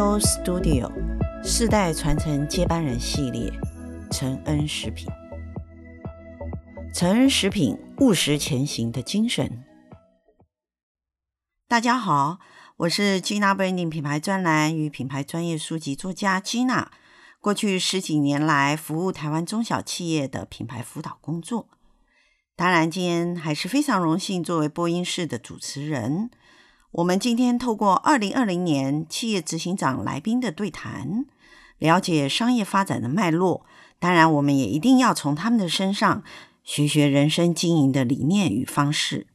都 Studio 世代传承接班人系列，承恩食品。承恩食品务实前行的精神。大家好，我是 Gina Branding 品牌专栏与品牌专业书籍作家 Gina。过去十几年来，服务台湾中小企业的品牌辅导工作。当然，今天还是非常荣幸作为播音室的主持人。我们今天透过二零二零年企业执行长来宾的对谈，了解商业发展的脉络。当然，我们也一定要从他们的身上学学人生经营的理念与方式。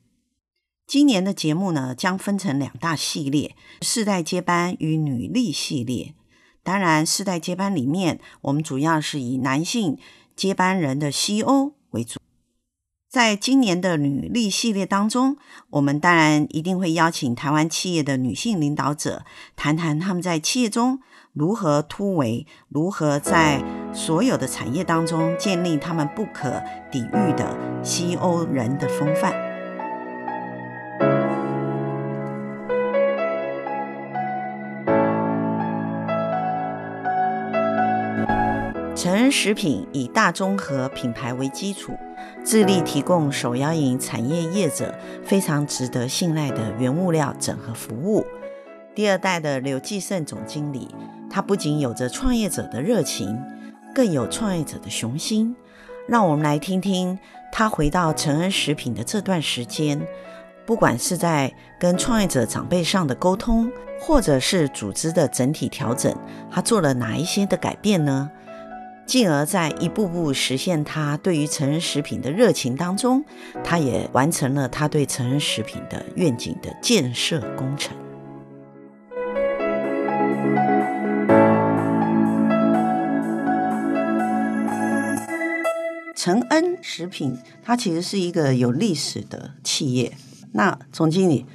今年的节目呢，将分成两大系列：世代接班与女力系列。当然，世代接班里面，我们主要是以男性接班人的 CEO。在今年的女力系列当中，我们当然一定会邀请台湾企业的女性领导者，谈谈他们在企业中如何突围，如何在所有的产业当中建立他们不可抵御的西欧人的风范。成人食品以大中和品牌为基础。致力提供手摇饮产业业者非常值得信赖的原物料整合服务。第二代的刘继胜总经理，他不仅有着创业者的热情，更有创业者的雄心。让我们来听听他回到成恩食品的这段时间，不管是在跟创业者长辈上的沟通，或者是组织的整体调整，他做了哪一些的改变呢？进而在一步步实现他对于成恩食品的热情当中，他也完成了他对成恩食品的愿景的建设工程。承恩食品，它其实是一个有历史的企业。那总经理。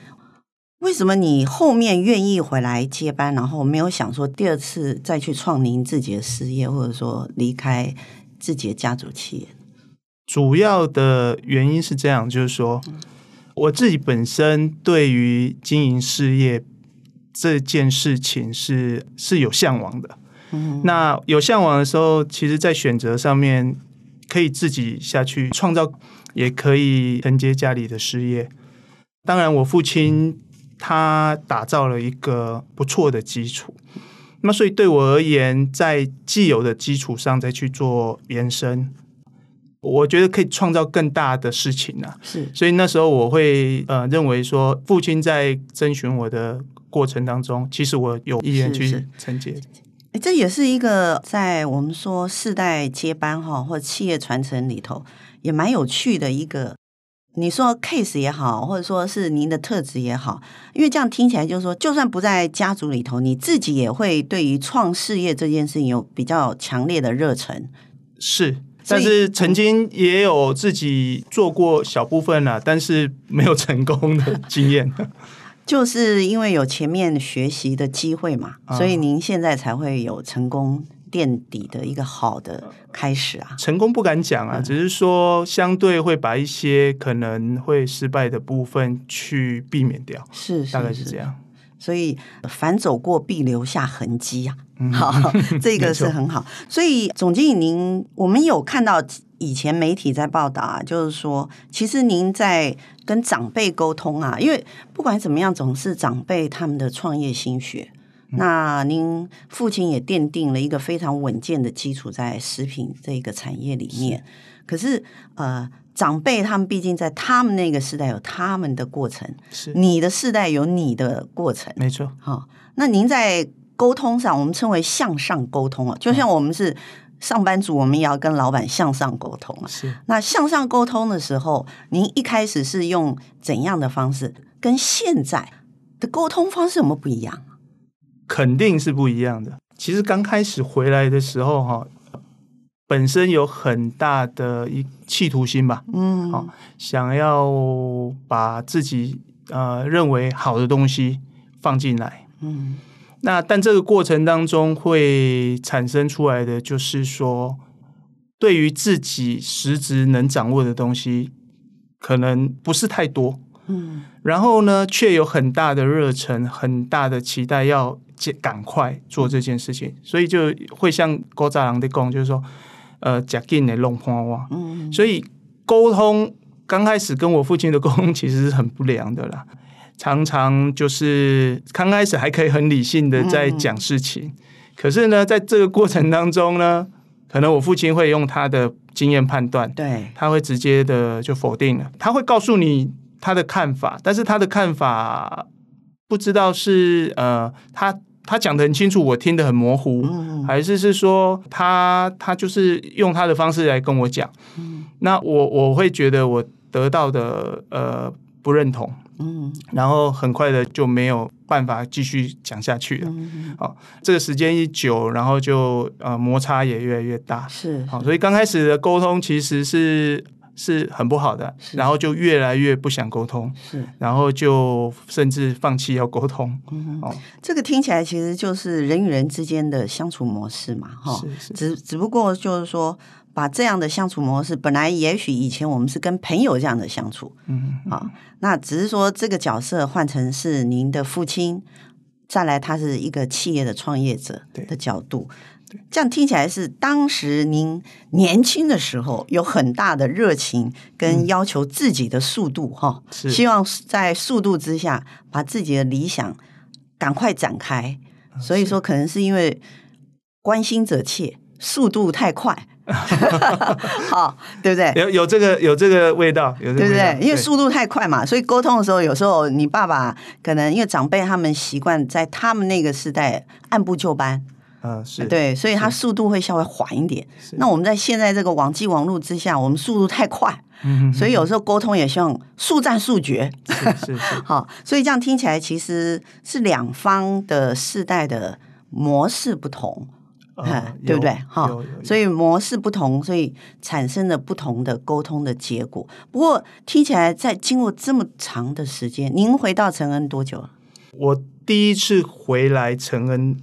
为什么你后面愿意回来接班，然后没有想说第二次再去创您自己的事业，或者说离开自己的家族企业？主要的原因是这样，就是说我自己本身对于经营事业这件事情是是有向往的。嗯，那有向往的时候，其实，在选择上面可以自己下去创造，也可以承接家里的事业。当然，我父亲。他打造了一个不错的基础，那所以对我而言，在既有的基础上再去做延伸，我觉得可以创造更大的事情呢、啊。是，所以那时候我会呃认为说，父亲在征询我的过程当中，其实我有意愿去承接。哎，这也是一个在我们说世代接班哈，或者企业传承里头，也蛮有趣的一个。你说 case 也好，或者说是您的特质也好，因为这样听起来就是说，就算不在家族里头，你自己也会对于创事业这件事情有比较强烈的热忱。是，但是曾经也有自己做过小部分了，但是没有成功的经验。就是因为有前面学习的机会嘛，所以您现在才会有成功。垫底的一个好的开始啊，成功不敢讲啊，嗯，只是说相对会把一些可能会失败的部分去避免掉，是，是，大概是这样。所以凡走过必留下痕迹啊，嗯，好，这个是很好。所以总经理您，我们有看到以前媒体在报道啊，就是说，其实您在跟长辈沟通啊，因为不管怎么样，总是长辈他们的创业心血。那您父亲也奠定了一个非常稳健的基础在食品这个产业里面。是，可是呃，长辈他们毕竟在他们那个时代有他们的过程，是你的世代有你的过程，没错。好、哦，那您在沟通上，我们称为向上沟通啊，就像我们是上班族，我们也要跟老板向上沟通啊。是，那向上沟通的时候，您一开始是用怎样的方式？跟现在的沟通方式有没有不一样？肯定是不一样的。其实刚开始回来的时候，哈，本身有很大的一企图心吧，嗯，好，想要把自己呃认为好的东西放进来，嗯，那但这个过程当中会产生出来的就是说，对于自己实质能掌握的东西，可能不是太多，嗯，然后呢，却有很大的热忱，很大的期待要。赶快做这件事情，所以就会像古早人的讲，就是说，呃，讲紧的弄破哇。嗯，所以沟通刚开始跟我父亲的沟通其实是很不良的啦，常常就是刚开始还可以很理性的在讲事情，嗯、可是呢，在这个过程当中呢，可能我父亲会用他的经验判断，对，他会直接的就否定了，他会告诉你他的看法，但是他的看法不知道是呃他。他讲的很清楚，我听得很模糊，嗯、还是是说他他就是用他的方式来跟我讲，嗯、那我我会觉得我得到的呃不认同，嗯，然后很快的就没有办法继续讲下去了，嗯、好，这个时间一久，然后就呃摩擦也越来越大，是，好，所以刚开始的沟通其实是。是很不好的，然后就越来越不想沟通，是，然后就甚至放弃要沟通。嗯，哦，这个听起来其实就是人与人之间的相处模式嘛，哈，只只不过就是说，把这样的相处模式，本来也许以前我们是跟朋友这样的相处，嗯，啊，哦，那只是说这个角色换成是您的父亲，再来他是一个企业的创业者的角度。这样听起来是当时您年轻的时候有很大的热情跟要求自己的速度哈，是希望在速度之下把自己的理想赶快展开。所以说，可能是因为关心者切，速度太快，好，对不对？有有这个有这个味道，有这个味道，对不对？因为速度太快嘛，所以沟通的时候，有时候你爸爸可能因为长辈他们习惯在他们那个时代按部就班。嗯，是对，所以它速度会稍微缓一点。那我们在现在这个网际网络之下，我们速度太快，嗯，所以有时候沟通也希望速战速决。是是，是 好，所以这样听起来其实是两方的世代的模式不同，嗯，对不对？哈，所以模式不同，所以产生了不同的沟通的结果。不过听起来，在经过这么长的时间，您回到承恩多久？我第一次回来承恩。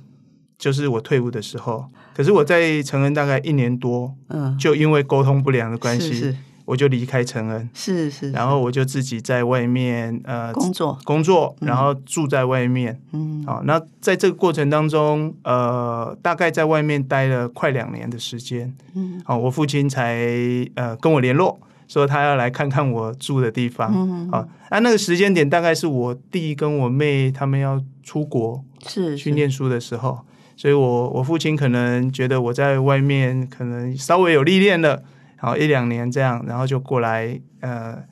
就是我退伍的时候，可是我在成恩大概一年多，嗯，就因为沟通不良的关系，是是我就离开成恩，是，是是，然后我就自己在外面呃工作工作，然后住在外面，嗯，好，那在这个过程当中，呃，大概在外面待了快两年的时间，嗯，好，我父亲才呃跟我联络，说他要来看看我住的地方，嗯，啊，那那个时间点大概是我弟跟我妹他们要出国是去念书的时候。所以我，我我父亲可能觉得我在外面可能稍微有历练了，好一两年这样，然后就过来呃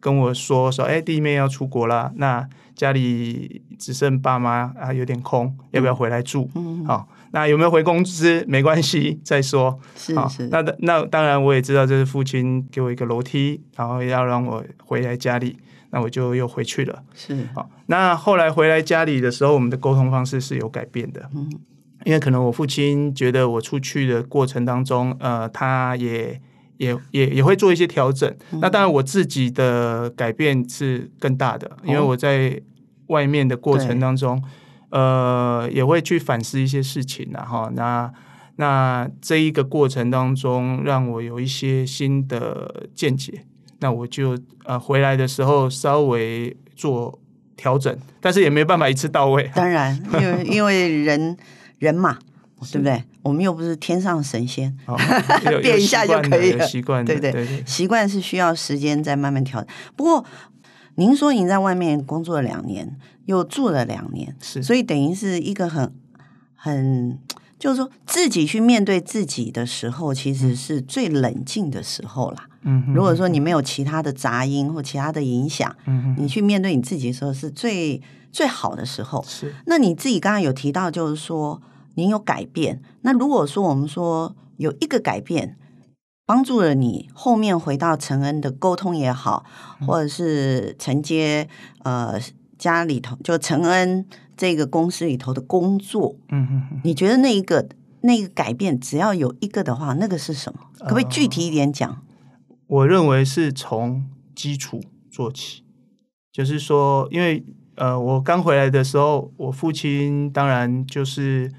跟我说说，哎，弟妹要出国了，那家里只剩爸妈啊，有点空，要不要回来住？嗯，好，那有没有回公司？没关系，再说。是是。那那当然，我也知道这是父亲给我一个楼梯，然后要让我回来家里，那我就又回去了。是。好，那后来回来家里的时候，我们的沟通方式是有改变的。嗯。因为可能我父亲觉得我出去的过程当中，呃，他也也也也会做一些调整。嗯、那当然我自己的改变是更大的，因为我在外面的过程当中，哦、呃，也会去反思一些事情，然后那那这一个过程当中，让我有一些新的见解。那我就呃回来的时候稍微做调整，但是也没办法一次到位。当然，因为因为人。人嘛，对不对？我们又不是天上神仙，哦、变一下就可以了。习惯，对对，对对，习惯是需要时间再慢慢调整。不过，您说您在外面工作了两年，又住了两年，是，所以等于是一个很很，就是说自己去面对自己的时候，其实是最冷静的时候啦。嗯，如果说你没有其他的杂音或其他的影响，嗯，你去面对你自己的时候是最最好的时候。是，那你自己刚刚有提到，就是说。您有改变，那如果说我们说有一个改变帮助了你后面回到承恩的沟通也好，嗯、或者是承接呃家里头就承恩这个公司里头的工作，嗯哼哼，你觉得那一个那个改变只要有一个的话，那个是什么？可不可以具体一点讲？呃，我认为是从基础做起，就是说，因为呃，我刚回来的时候，我父亲当然就是。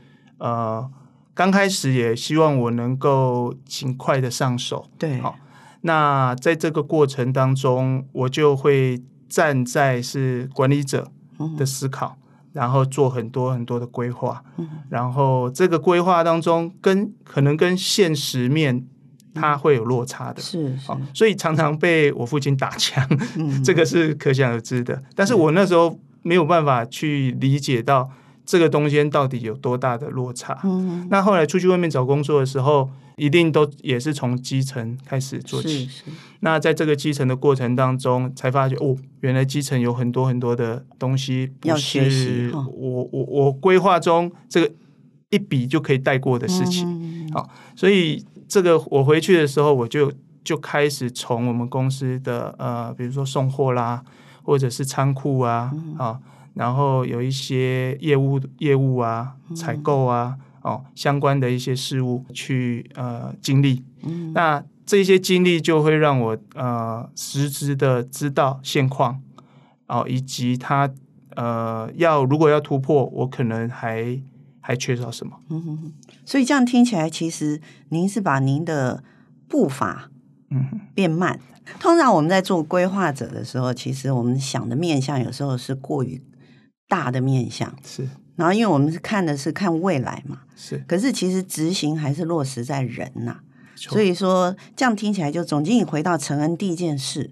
呃，刚开始也希望我能够尽快的上手。对，好，那在这个过程当中，我就会站在是管理者的思考，嗯、然后做很多很多的规划，嗯，然后这个规划当中跟可能跟现实面它会有落差的，是是，所以常常被我父亲打枪，嗯，这个是可想而知的。但是。我那时候没有办法去理解到这个东西到底有多大的落差。嗯，那后来出去外面找工作的时候，一定都也是从基层开始做起。是是。那在这个基层的过程当中，才发觉哦，原来基层有很多很多的东西不是我我我规划中这个一笔就可以带过的事情。嗯、好，所以这个我回去的时候，我就就开始从我们公司的呃，比如说送货啦，或者是仓库啊，嗯、啊，然后有一些业务业务啊，采购啊。哦，相关的一些事物去呃经历，嗯，那这些经历就会让我呃实质的知道现况，哦，以及他呃要如果要突破，我可能还还缺少什么。嗯哼哼，所以这样听起来，其实您是把您的步伐嗯变慢。嗯、通常我们在做规划者的时候，其实我们想的面向有时候是过于大的面向，是。然后，因为我们是看的是看未来嘛，是。可是其实执行还是落实在人呐、啊，所以说这样听起来，就总经理回到承恩第一件事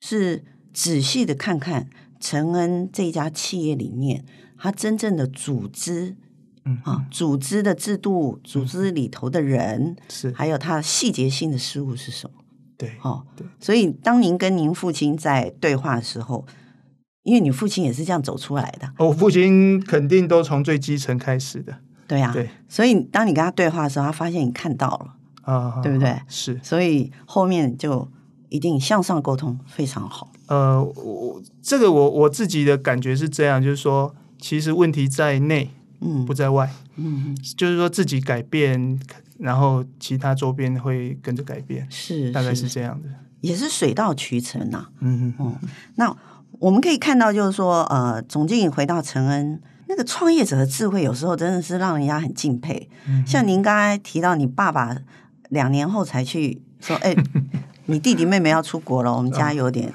是仔细的看看承恩这家企业里面，它真正的组织，嗯啊，组织的制度，组织里头的人是，还有它细节性的事物是什么？对，哦，对。所以当您跟您父亲在对话的时候。因为你父亲也是这样走出来的，我父亲肯定都从最基层开始的，对呀、啊，对，所以当你跟他对话的时候，他发现你看到了啊，对不对？是，所以后面就一定向上沟通非常好。呃，我这个我我自己的感觉是这样，就是说，其实问题在内，嗯，不在外，嗯，就是说自己改变，然后其他周边会跟着改变，是，大概是这样的，也是水到渠成呐、啊。嗯嗯嗯，那。我们可以看到，就是说，呃，总经理回到承恩，那个创业者的智慧，有时候真的是让人家很敬佩。嗯、像您刚才提到，你爸爸两年后才去说，哎，你弟弟妹妹要出国了，我们家有点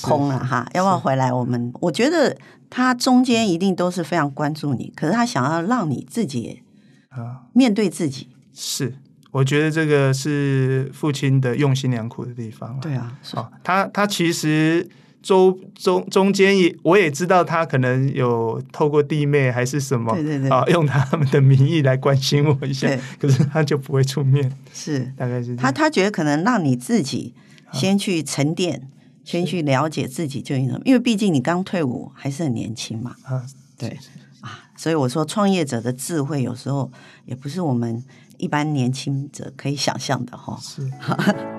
空了哈，要不要回来？我们我觉得他中间一定都是非常关注你，可是他想要让你自己啊面对自己。是，我觉得这个是父亲的用心良苦的地方。对啊，哦、他他其实。中中中间也，我也知道他可能有透过弟妹还是什么，对对对，啊，用他们的名义来关心我一下，可是他就不会出面，是。大概是他他觉得可能让你自己先去沉淀，啊、先去了解自己究竟什么，因为毕竟你刚退伍还是很年轻嘛，啊，对。啊，所以我说创业者的智慧有时候也不是我们一般年轻者可以想象的哈，是。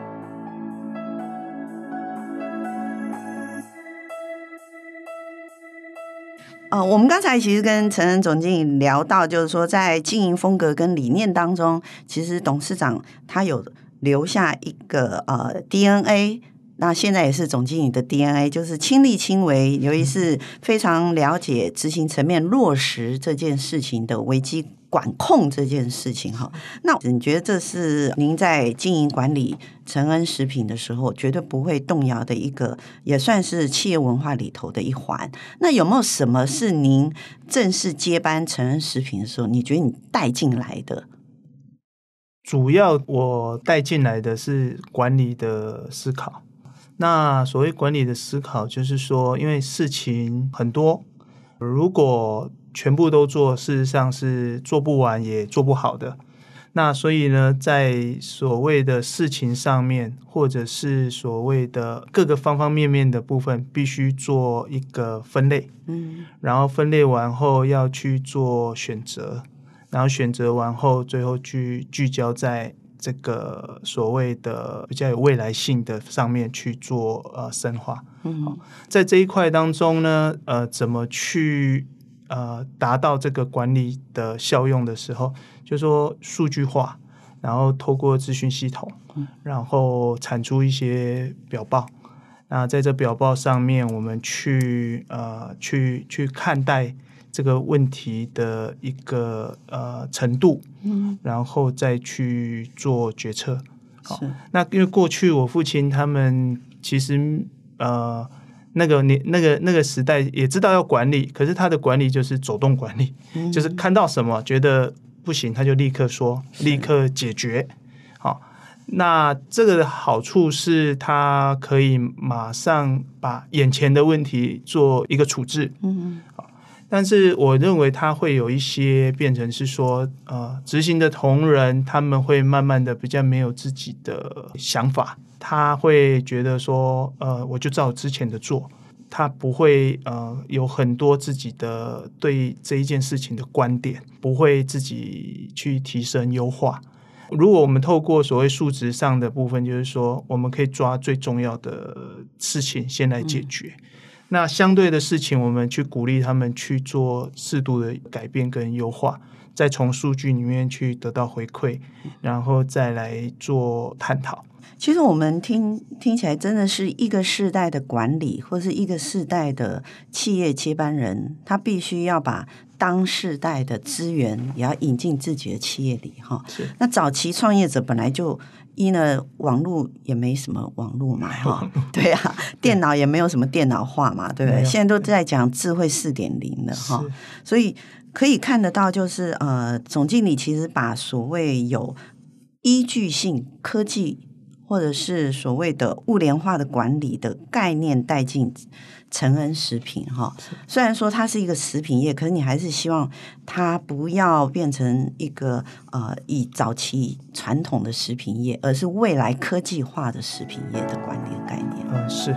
呃，我们刚才其实跟陈恩总经理聊到，就是说在经营风格跟理念当中，其实董事长他有留下一个呃 DNA，那现在也是总经理的 DNA，就是亲力亲为，由于是非常了解执行层面落实这件事情的危机管控这件事情哈，那你觉得这是您在经营管理承恩食品的时候绝对不会动摇的一个，也算是企业文化里头的一环。那有没有什么是您正式接班承恩食品的时候，你觉得你带进来的？主要我带进来的是管理的思考。那所谓管理的思考，就是说，因为事情很多，如果全部都做，事实上是做不完也做不好的。那所以呢，在所谓的事情上面，或者是所谓的各个方方面面的部分，必须做一个分类。嗯，然后分类完后要去做选择，然后选择完后，最后去聚焦在这个所谓的比较有未来性的上面去做呃深化。嗯，在这一块当中呢，呃，怎么去？呃，达到这个管理的效用的时候，就是说数据化，然后透过资讯系统，然后产出一些表报。那在这表报上面，我们去呃去去看待这个问题的一个呃程度，嗯，然后再去做决策。好。那因为过去我父亲他们其实呃。那个你那个那个时代也知道要管理，可是他的管理就是走动管理，嗯、就是看到什么觉得不行，他就立刻说，立刻解决。好，那这个的好处是他可以马上把眼前的问题做一个处置。嗯，好，但是我认为他会有一些变成是说，呃，执行的同仁他们会慢慢的比较没有自己的想法。他会觉得说，呃，我就照之前的做，他不会呃有很多自己的对这一件事情的观点，不会自己去提升优化。如果我们透过所谓数值上的部分，就是说我们可以抓最重要的事情先来解决，嗯、那相对的事情，我们去鼓励他们去做适度的改变跟优化，再从数据里面去得到回馈，然后再来做探讨。其实我们听听起来，真的是一个世代的管理，或是一个世代的企业接班人，他必须要把当世代的资源也要引进自己的企业里哈。是。那早期创业者本来就一呢网络也没什么网络嘛哈，对啊，电脑也没有什么电脑化嘛，对不对？现在都在讲智慧四点零了哈，所以可以看得到，就是呃，总经理其实把所谓有依据性科技。或者是所谓的物联化的管理的概念带进成恩食品哈，虽然说它是一个食品业，可是你还是希望它不要变成一个呃以早期传统的食品业，而是未来科技化的食品业的管理概念。嗯，是。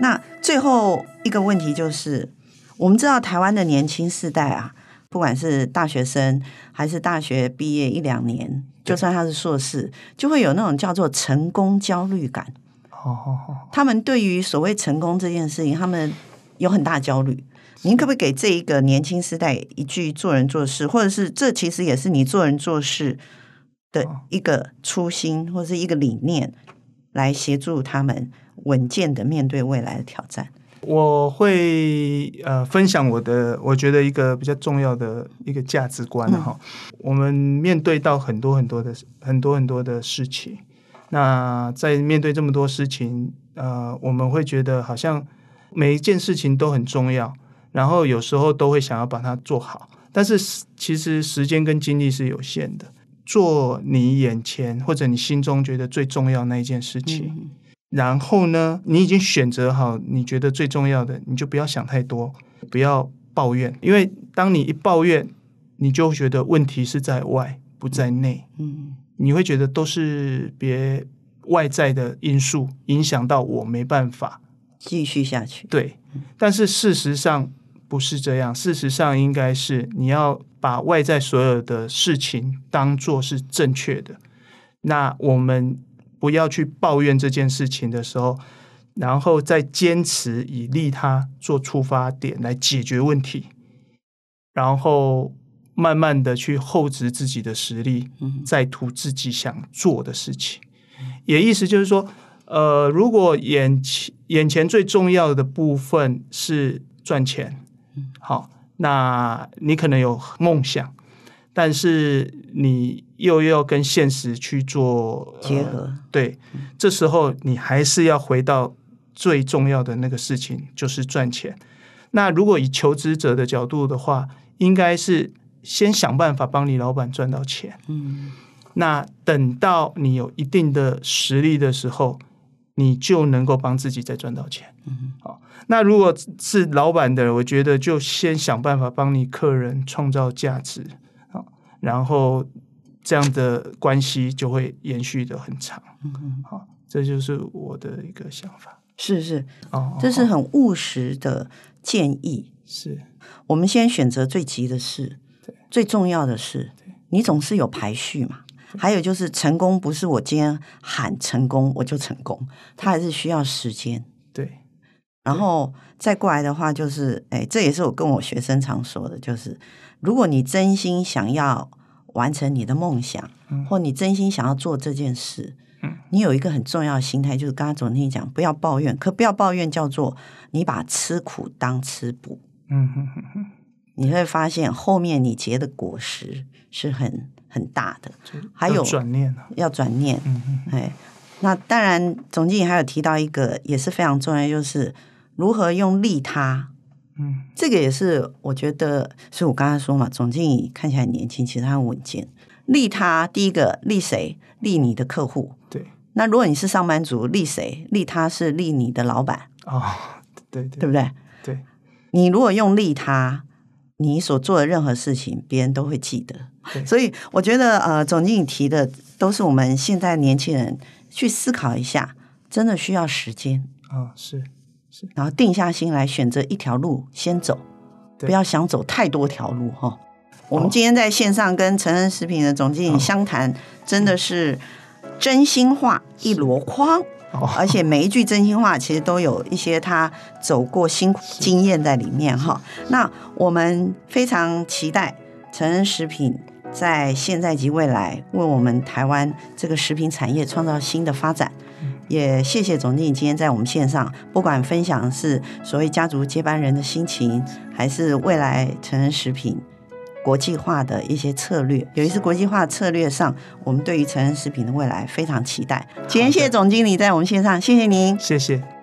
那最后一个问题就是，我们知道台湾的年轻世代啊。不管是大学生还是大学毕业一两年，就算他是硕士，就会有那种叫做成功焦虑感。他们对于所谓成功这件事情，他们有很大焦虑。您可不可以给这一个年轻时代一句做人做事，或者是这其实也是你做人做事的一个初心，或者是一个理念，来协助他们稳健的面对未来的挑战？我会呃分享我的，我觉得一个比较重要的一个价值观哈。嗯、我们面对到很多很多的很多很多的事情，那在面对这么多事情，呃，我们会觉得好像每一件事情都很重要，然后有时候都会想要把它做好，但是其实时间跟精力是有限的，做你眼前或者你心中觉得最重要那一件事情。嗯然后呢，你已经选择好你觉得最重要的，你就不要想太多，不要抱怨，因为当你一抱怨，你就觉得问题是在外，不在内。嗯，你会觉得都是别外在的因素影响到我，没办法继续下去。对，但是事实上不是这样，事实上应该是你要把外在所有的事情当做是正确的。那我们。不要去抱怨这件事情的时候，然后再坚持以利他做出发点来解决问题，然后慢慢的去厚植自己的实力，再图自己想做的事情。也意思就是说，呃，如果眼前眼前最重要的部分是赚钱，好，那你可能有梦想。但是你又要跟现实去做结合，呃，对，这时候你还是要回到最重要的那个事情，就是赚钱。那如果以求职者的角度的话，应该是先想办法帮你老板赚到钱。嗯，那等到你有一定的实力的时候，你就能够帮自己再赚到钱。嗯，好，那如果是老板的，我觉得就先想办法帮你客人创造价值。然后这样的关系就会延续的很长。嗯嗯，好，这就是我的一个想法。是是，哦，这是很务实的建议。是，我们先选择最急的事，对，最重要的事。对，你总是有排序嘛。还有就是，成功不是我今天喊成功我就成功，它还是需要时间。对，然后再过来的话，就是，哎，这也是我跟我学生常说的，就是。如果你真心想要完成你的梦想，嗯、或你真心想要做这件事，嗯、你有一个很重要的心态，就是刚刚总经理讲，不要抱怨，可不要抱怨叫做你把吃苦当吃补，嗯哼哼哼，你会发现后面你结的果实是很很大的。还有转念，要转念，嗯哼哼，哎，那当然，总经理还有提到一个也是非常重要，就是如何用利他。嗯，这个也是我觉得，所以我刚才说嘛，总经理看起来很年轻，其实他很稳健。利他，第一个利谁？利你的客户。对。那如果你是上班族，利谁？利他是利你的老板。哦，对对，对不对？对。你如果用利他，你所做的任何事情，别人都会记得。对。所以我觉得，呃，总经理提的都是我们现在年轻人去思考一下，真的需要时间。啊、哦，是。然后定下心来，选择一条路先走，不要想走太多条路哈。哦、我们今天在线上跟成恩食品的总经理相谈，哦、真的是真心话一箩筐，哦、而且每一句真心话其实都有一些他走过辛苦 经验在里面哈。那我们非常期待成人食品在现在及未来为我们台湾这个食品产业创造新的发展。也谢谢总经理今天在我们线上，不管分享是所谓家族接班人的心情，还是未来成人食品国际化的一些策略，尤其是国际化策略上，我们对于成人食品的未来非常期待。今天谢谢总经理在我们线上，谢谢您，谢谢。